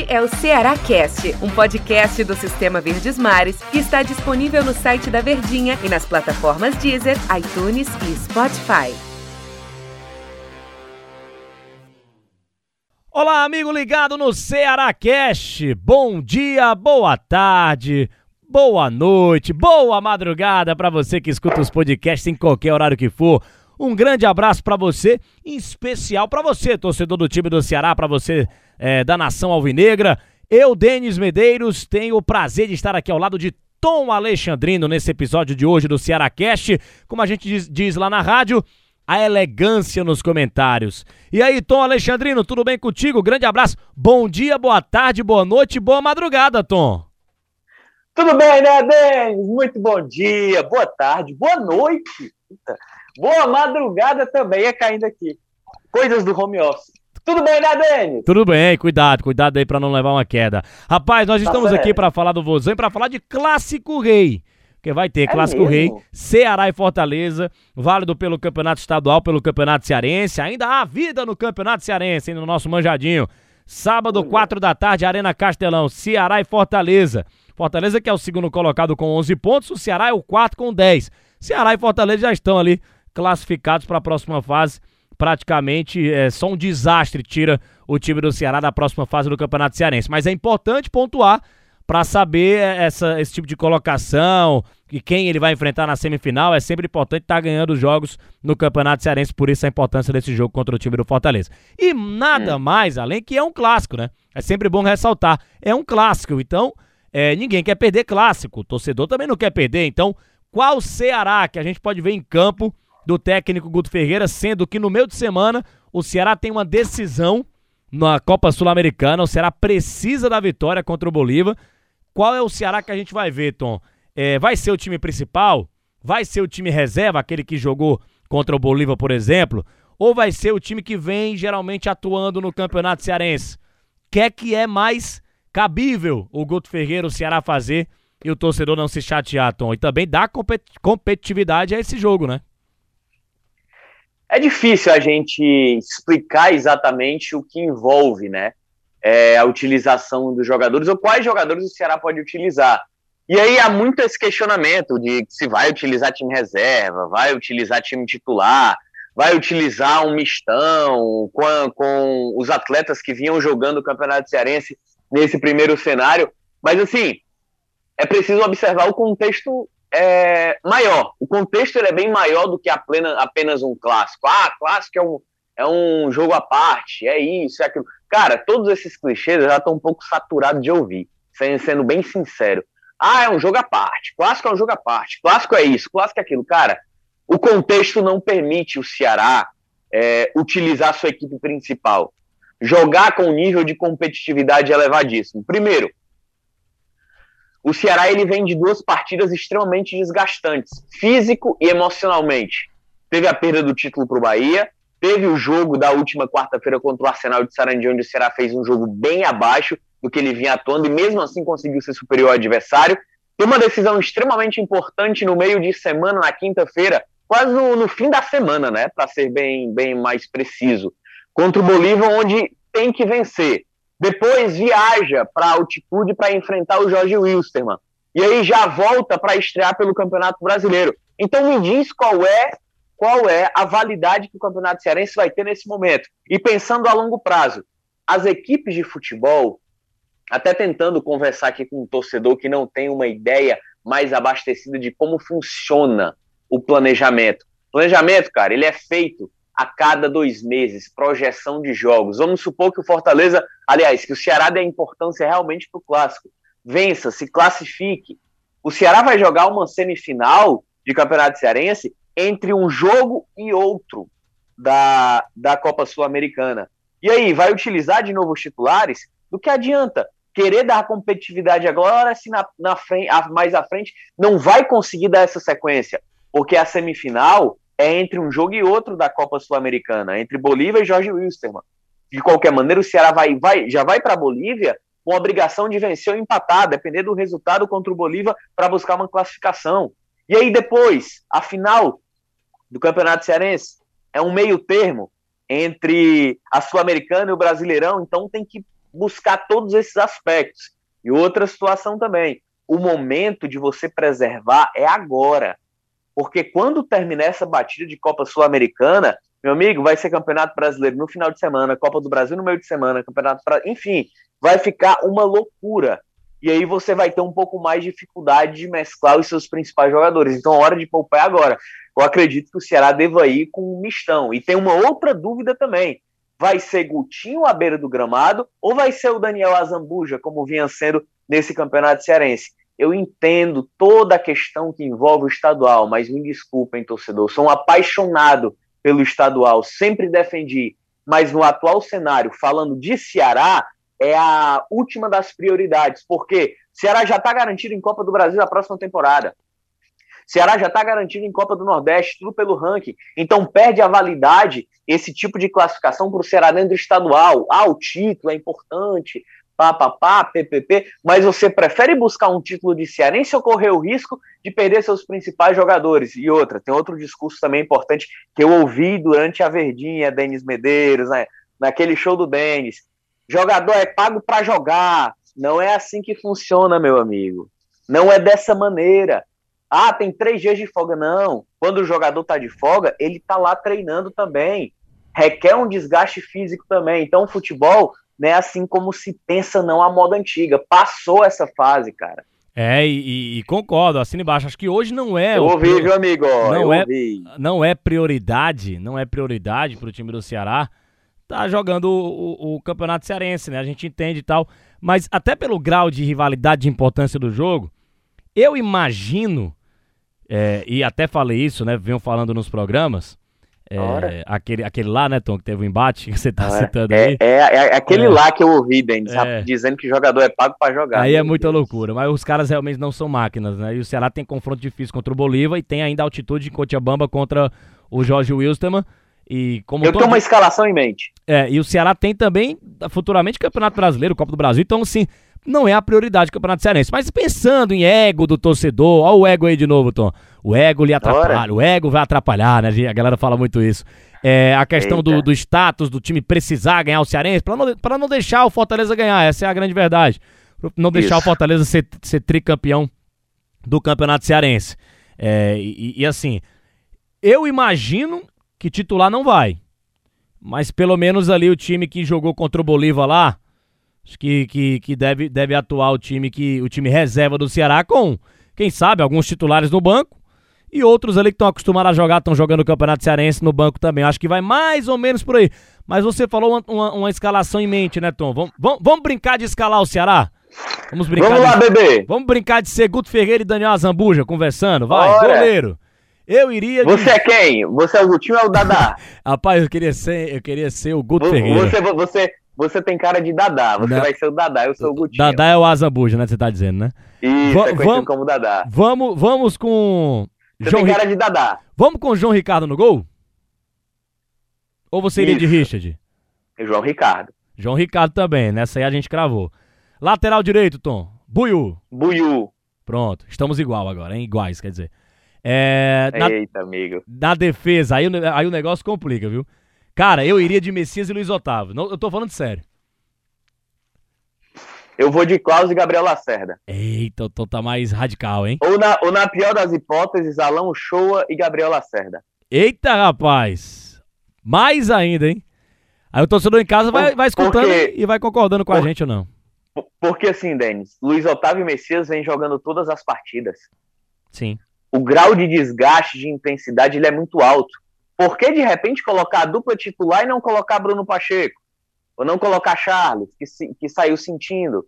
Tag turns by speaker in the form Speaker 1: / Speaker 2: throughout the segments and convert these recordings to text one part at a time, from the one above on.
Speaker 1: Este é o Ceará Cast, um podcast do Sistema Verdes Mares que está disponível no site da Verdinha e nas plataformas Deezer, iTunes e Spotify.
Speaker 2: Olá, amigo ligado no Ceará Cast. Bom dia, boa tarde, boa noite, boa madrugada para você que escuta os podcasts em qualquer horário que for. Um grande abraço para você, em especial para você, torcedor do time do Ceará, para você é, da nação alvinegra. Eu, Denis Medeiros, tenho o prazer de estar aqui ao lado de Tom Alexandrino nesse episódio de hoje do Ceará Cast. Como a gente diz, diz lá na rádio, a elegância nos comentários. E aí, Tom Alexandrino, tudo bem contigo? Grande abraço. Bom dia, boa tarde, boa noite, boa madrugada, Tom.
Speaker 3: Tudo bem, né, Denis? Muito bom dia, boa tarde, boa noite. Boa madrugada também é caindo aqui. Coisas do home office. Tudo bem, né, Denis?
Speaker 2: Tudo bem, cuidado, cuidado aí para não levar uma queda. Rapaz, nós tá estamos aqui para falar do Vozão e para falar de Clássico Rei. Porque vai ter é Clássico mesmo? Rei, Ceará e Fortaleza, válido pelo Campeonato Estadual, pelo Campeonato Cearense. Ainda há vida no Campeonato Cearense, no nosso manjadinho. Sábado, 4 da tarde, Arena Castelão, Ceará e Fortaleza. Fortaleza que é o segundo colocado com 11 pontos, o Ceará é o quarto com 10. Ceará e Fortaleza já estão ali classificados para a próxima fase. Praticamente é só um desastre tira o time do Ceará da próxima fase do Campeonato Cearense. Mas é importante pontuar para saber essa, esse tipo de colocação e quem ele vai enfrentar na semifinal. É sempre importante estar tá ganhando os jogos no Campeonato Cearense, por isso a importância desse jogo contra o time do Fortaleza. E nada hum. mais além que é um clássico, né? É sempre bom ressaltar. É um clássico, então é, ninguém quer perder clássico. O torcedor também não quer perder, então qual Ceará que a gente pode ver em campo do técnico Guto Ferreira, sendo que no meio de semana o Ceará tem uma decisão na Copa Sul-Americana. O Ceará precisa da vitória contra o Bolívar. Qual é o Ceará que a gente vai ver, Tom? É, vai ser o time principal? Vai ser o time reserva, aquele que jogou contra o Bolívar, por exemplo? Ou vai ser o time que vem geralmente atuando no Campeonato Cearense? Quer é que é mais cabível o Guto Ferreira, o Ceará fazer e o torcedor não se chatear, Tom? E também dá competitividade a esse jogo, né?
Speaker 3: É difícil a gente explicar exatamente o que envolve, né? É, a utilização dos jogadores ou quais jogadores o Ceará pode utilizar. E aí há muito esse questionamento de se vai utilizar time reserva, vai utilizar time titular, vai utilizar um mistão com, com os atletas que vinham jogando o Campeonato Cearense nesse primeiro cenário. Mas assim, é preciso observar o contexto é maior. O contexto ele é bem maior do que apenas, apenas um clássico. Ah, clássico é um, é um jogo à parte, é isso, é aquilo. Cara, todos esses clichês já estão um pouco saturados de ouvir, sendo bem sincero. Ah, é um jogo à parte. Clássico é um jogo à parte. Clássico é isso, clássico é aquilo. Cara, o contexto não permite o Ceará é, utilizar sua equipe principal. Jogar com um nível de competitividade elevadíssimo. Primeiro, o Ceará ele vem de duas partidas extremamente desgastantes, físico e emocionalmente. Teve a perda do título para o Bahia, teve o jogo da última quarta-feira contra o Arsenal de Sarandi, onde o Ceará fez um jogo bem abaixo do que ele vinha atuando e mesmo assim conseguiu ser superior ao adversário. Tem uma decisão extremamente importante no meio de semana, na quinta-feira, quase no, no, fim da semana, né, para ser bem, bem mais preciso, contra o Bolívar, onde tem que vencer. Depois viaja para altitude para enfrentar o Jorge Wilstermann. E aí já volta para estrear pelo Campeonato Brasileiro. Então me diz qual é qual é a validade que o Campeonato Cearense vai ter nesse momento. E pensando a longo prazo, as equipes de futebol, até tentando conversar aqui com um torcedor que não tem uma ideia mais abastecida de como funciona o planejamento. O planejamento, cara, ele é feito a cada dois meses, projeção de jogos. Vamos supor que o Fortaleza, aliás, que o Ceará dê importância realmente para o clássico. Vença, se classifique. O Ceará vai jogar uma semifinal de Campeonato Cearense entre um jogo e outro da, da Copa Sul-Americana. E aí, vai utilizar de novo os titulares? Do que adianta? Querer dar competitividade agora, se na, na frente, mais à frente não vai conseguir dar essa sequência, porque a semifinal é entre um jogo e outro da Copa Sul-Americana, entre Bolívia e Jorge Wilstermann. De qualquer maneira, o Ceará vai, vai, já vai para a Bolívia com a obrigação de vencer ou empatar, depender do resultado contra o Bolívar para buscar uma classificação. E aí depois, a final do Campeonato Cearense é um meio termo entre a Sul-Americana e o Brasileirão, então tem que buscar todos esses aspectos. E outra situação também, o momento de você preservar é agora. Porque quando terminar essa batida de Copa Sul-Americana, meu amigo, vai ser Campeonato Brasileiro no final de semana, Copa do Brasil no meio de semana, Campeonato, enfim, vai ficar uma loucura. E aí você vai ter um pouco mais de dificuldade de mesclar os seus principais jogadores. Então, hora de poupar é agora. Eu acredito que o Ceará deva ir com um mistão. E tem uma outra dúvida também. Vai ser Gutinho à beira do gramado ou vai ser o Daniel Azambuja, como vinha sendo nesse campeonato cearense? Eu entendo toda a questão que envolve o estadual, mas me desculpem, torcedor, sou um apaixonado pelo estadual, sempre defendi, mas no atual cenário, falando de Ceará, é a última das prioridades, porque Ceará já está garantido em Copa do Brasil na próxima temporada. Ceará já está garantido em Copa do Nordeste, tudo pelo ranking. Então perde a validade esse tipo de classificação para o Ceará dentro do estadual. Ah, o título é importante, papapá, PPP, mas você prefere buscar um título de cearense ou correr o risco de perder seus principais jogadores? E outra, tem outro discurso também importante que eu ouvi durante a Verdinha, Denis Medeiros, né? naquele show do Denis. Jogador é pago para jogar. Não é assim que funciona, meu amigo. Não é dessa maneira. Ah, tem três dias de folga. Não. Quando o jogador tá de folga, ele tá lá treinando também. Requer um desgaste físico também. Então, o futebol né? Assim como se pensa não a moda antiga. Passou essa fase, cara.
Speaker 2: É, e, e concordo, assina embaixo. Acho que hoje não é.
Speaker 3: Eu ouvi, viu, amigo?
Speaker 2: Não
Speaker 3: é,
Speaker 2: ouvi. não é prioridade, não é prioridade para o time do Ceará tá jogando o, o, o, campeonato cearense, né? A gente entende e tal. Mas até pelo grau de rivalidade, de importância do jogo, eu imagino, é, e até falei isso, né? Venho falando nos programas, é, aquele, aquele lá, né, Tom, que teve o um embate que você tá citando
Speaker 3: é,
Speaker 2: aí.
Speaker 3: É, é, aquele é. lá que eu ouvi, Denis, é. dizendo que jogador é pago para jogar.
Speaker 2: Aí é muita Deus. loucura, mas os caras realmente não são máquinas, né? E o Ceará tem confronto difícil contra o Bolívar e tem ainda altitude em Cochabamba contra o Jorge Wilstermann. E como
Speaker 3: eu todo... tenho uma escalação em mente.
Speaker 2: É, e o Ceará tem também futuramente Campeonato Brasileiro, Copa do Brasil, então assim, não é a prioridade do Campeonato Cearense. Mas pensando em ego do torcedor, olha o ego aí de novo, Tom. O ego lhe atrapalha, Ora. o ego vai atrapalhar, né? A galera fala muito isso. É, a questão do, do, status do time precisar ganhar o Cearense, para não, pra não deixar o Fortaleza ganhar, essa é a grande verdade. Pra não deixar Isso. o Fortaleza ser, ser tricampeão do Campeonato Cearense. É, e, e, assim, eu imagino que titular não vai. Mas pelo menos ali o time que jogou contra o Bolívar lá, acho que, que, que deve, deve atuar o time que o time reserva do Ceará com, quem sabe, alguns titulares no banco e outros ali que estão acostumados a jogar, estão jogando o Campeonato Cearense no banco também. Acho que vai mais ou menos por aí. Mas você falou uma, uma, uma escalação em mente, né, Tom? Vamos, vamos, vamos, brincar de escalar o Ceará?
Speaker 3: Vamos brincar. Vamos lá, de, bebê.
Speaker 2: Vamos brincar de ser Guto Ferreira e Daniel Azambuja conversando. Vai, Ora. goleiro. Eu iria.
Speaker 3: De... Você é quem? Você é o Gutinho ou é o Dadá?
Speaker 2: Rapaz, eu queria ser, eu queria ser o Guto Ferreira.
Speaker 3: Você, você, você tem cara de Dadá. Você Não. vai ser o Dadá, eu sou o Gutinho.
Speaker 2: Dadá é o Azambuja, né? Você tá dizendo, né?
Speaker 3: Isso, Va é como Dadá.
Speaker 2: Vamos, vamos com
Speaker 3: você João tem cara de Dadá.
Speaker 2: Vamos com o João Ricardo no gol? Ou você iria Isso. de Richard?
Speaker 3: João Ricardo.
Speaker 2: João Ricardo também, nessa aí a gente cravou. Lateral direito, Tom. Buiu.
Speaker 3: Buiu.
Speaker 2: Pronto, estamos igual agora, hein? Iguais, quer dizer. É,
Speaker 3: na, Eita, amigo.
Speaker 2: Na defesa, aí, aí o negócio complica, viu? Cara, eu iria de Messias e Luiz Otávio. Não, eu tô falando sério.
Speaker 3: Eu vou de Klaus e Gabriel Lacerda.
Speaker 2: Eita, o Tom tá mais radical, hein?
Speaker 3: Ou na, ou na pior das hipóteses, Alão Shoa e Gabriel Lacerda.
Speaker 2: Eita, rapaz! Mais ainda, hein? Aí o torcedor em casa vai, vai escutando porque, e vai concordando com por, a gente ou não.
Speaker 3: Porque assim, Denis, Luiz Otávio e Messias vem jogando todas as partidas.
Speaker 2: Sim.
Speaker 3: O grau de desgaste, de intensidade, ele é muito alto. Por que de repente colocar a dupla titular e não colocar Bruno Pacheco? ou não colocar Charles, que, se, que saiu sentindo.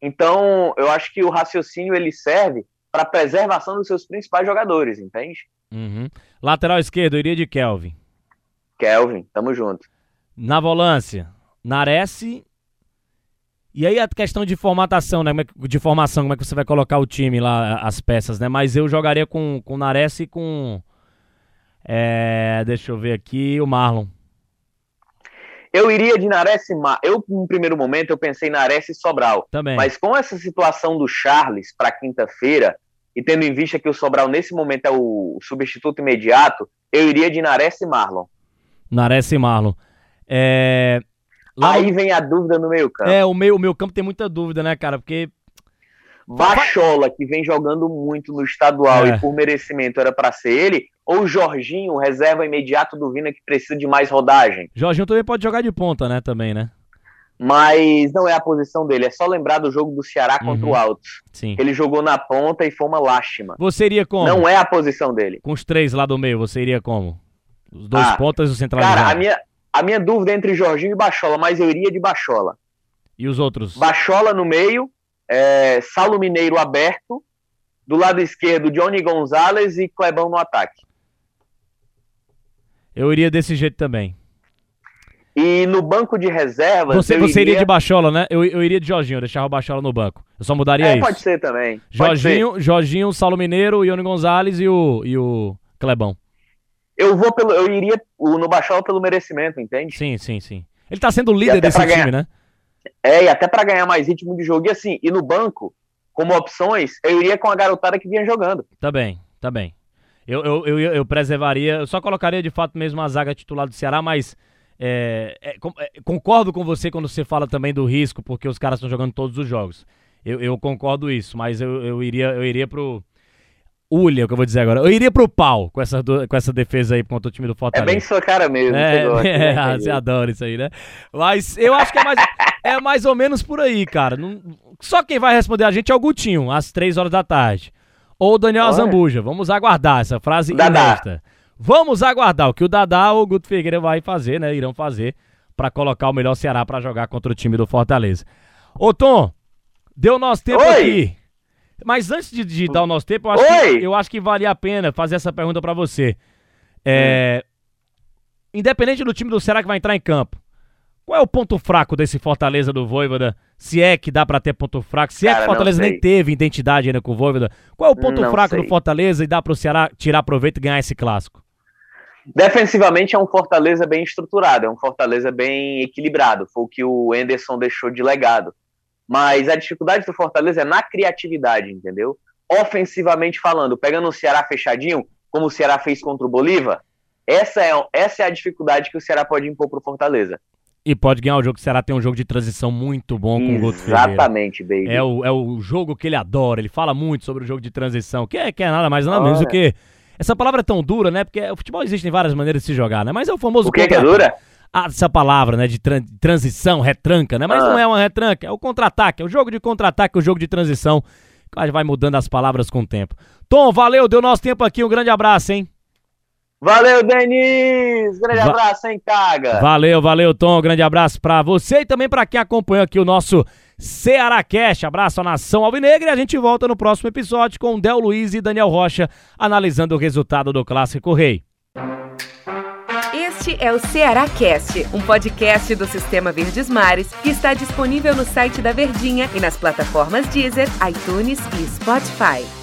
Speaker 3: Então, eu acho que o raciocínio ele serve para preservação dos seus principais jogadores, entende?
Speaker 2: Uhum. Lateral esquerdo, iria de Kelvin.
Speaker 3: Kelvin, tamo junto.
Speaker 2: Na volância, Nares. E aí a questão de formatação, né? É de formação, como é que você vai colocar o time lá, as peças, né? Mas eu jogaria com, com Nares e com. É, deixa eu ver aqui, o Marlon.
Speaker 3: Eu iria de Nares e Mar... Eu, no primeiro momento, eu pensei Nares e Sobral.
Speaker 2: Também.
Speaker 3: Mas com essa situação do Charles para quinta-feira, e tendo em vista que o Sobral nesse momento é o substituto imediato, eu iria de Nares e Marlon.
Speaker 2: Nares e Marlon. É...
Speaker 3: Aí no... vem a dúvida no meio campo.
Speaker 2: É, o meio, o meio campo tem muita dúvida, né, cara? Porque
Speaker 3: Bachola, que vem jogando muito no estadual é. e por merecimento era para ser ele, ou Jorginho, reserva imediato do Vina que precisa de mais rodagem.
Speaker 2: Jorginho também pode jogar de ponta, né, também, né?
Speaker 3: Mas não é a posição dele, é só lembrar do jogo do Ceará contra uhum. o Altos. Sim. Ele jogou na ponta e foi uma lástima.
Speaker 2: Você iria como?
Speaker 3: Não é a posição dele.
Speaker 2: Com os três lá do meio, você iria como? Os dois ah, pontas e o centralizado.
Speaker 3: Cara, a minha, a minha dúvida é entre Jorginho e Bachola, mas eu iria de Bachola.
Speaker 2: E os outros?
Speaker 3: Bachola no meio, é, Saulo Mineiro aberto, do lado esquerdo Johnny Gonzalez e Clebão no ataque.
Speaker 2: Eu iria desse jeito também.
Speaker 3: E no banco de reservas.
Speaker 2: Você, você iria... iria... de Bachola, né? Eu, eu iria de Jorginho, eu deixava o Bachola no banco. Eu só mudaria é, isso.
Speaker 3: Pode ser também.
Speaker 2: Jorginho, ser. Jorginho, Saulo Mineiro, Johnny Gonzalez e o, e o Clebão.
Speaker 3: Eu vou pelo. Eu iria no Bachola pelo merecimento, entende?
Speaker 2: Sim, sim, sim. Ele tá sendo o líder desse time,
Speaker 3: ganhar...
Speaker 2: né?
Speaker 3: É, e até para ganhar mais ritmo de jogo. E assim, e no banco, como opções, eu iria com a garotada que vinha jogando.
Speaker 2: Tá bem, tá bem. Eu, eu, eu, eu preservaria, eu só colocaria de fato mesmo a zaga titular do Ceará, mas é, é, é, concordo com você quando você fala também do risco, porque os caras estão jogando todos os jogos. Eu, eu concordo isso, mas eu, eu, iria, eu iria pro. Ulha, o que eu vou dizer agora. Eu iria pro pau com essa, com essa defesa aí contra o time do Fortaleza.
Speaker 3: É bem sua cara mesmo.
Speaker 2: É, você, gosta, é, né? você adora isso aí, né? Mas eu acho que é mais, é mais ou menos por aí, cara. Não, só quem vai responder a gente é o Gutinho, às três horas da tarde. Ou o Daniel Olha. Azambuja. Vamos aguardar essa frase Dadá. inédita. Vamos aguardar o que o Dadá ou o Guto Figueiredo vai fazer, né? Irão fazer para colocar o melhor Ceará para jogar contra o time do Fortaleza. Ô Tom, deu nosso tempo Oi. aqui. Mas antes de, de, dar o nosso tempo, eu acho, que, eu acho que valia a pena fazer essa pergunta para você. É, hum. Independente do time do Ceará que vai entrar em campo, qual é o ponto fraco desse Fortaleza do Voivoda? Se é que dá para ter ponto fraco, se Cara, é que o Fortaleza nem teve identidade ainda com o Voivoda, qual é o ponto não fraco sei. do Fortaleza e dá para o Ceará tirar proveito e ganhar esse clássico?
Speaker 3: Defensivamente é um Fortaleza bem estruturado, é um Fortaleza bem equilibrado, foi o que o Enderson deixou de legado. Mas a dificuldade do Fortaleza é na criatividade, entendeu? Ofensivamente falando, pegando o Ceará fechadinho, como o Ceará fez contra o Bolívar, essa é, essa é a dificuldade que o Ceará pode impor para o Fortaleza.
Speaker 2: E pode ganhar o jogo. O Ceará tem um jogo de transição muito bom com o Guto
Speaker 3: Ferreira. Exatamente, baby.
Speaker 2: É o, é o jogo que ele adora. Ele fala muito sobre o jogo de transição, que é, que é nada mais nada menos do que. Essa palavra é tão dura, né? Porque o futebol existem várias maneiras de se jogar, né? Mas é o famoso.
Speaker 3: O que, que é dura?
Speaker 2: Ah, essa palavra, né, de transição, retranca, né? Mas ah. não é uma retranca, é o contra-ataque, é o jogo de contra-ataque, o jogo de transição. Que vai mudando as palavras com o tempo. Tom, valeu, deu nosso tempo aqui, um grande abraço, hein?
Speaker 3: Valeu, Denis! Grande Va abraço, hein, Caga?
Speaker 2: Valeu, valeu, Tom. Grande abraço pra você e também pra quem acompanhou aqui o nosso Ceará Cash. Abraço à nação alvinegra e a gente volta no próximo episódio com Del Luiz e Daniel Rocha analisando o resultado do Clássico Rei.
Speaker 1: Este é o Ceará Cast, um podcast do Sistema Verdes Mares que está disponível no site da Verdinha e nas plataformas Deezer, iTunes e Spotify.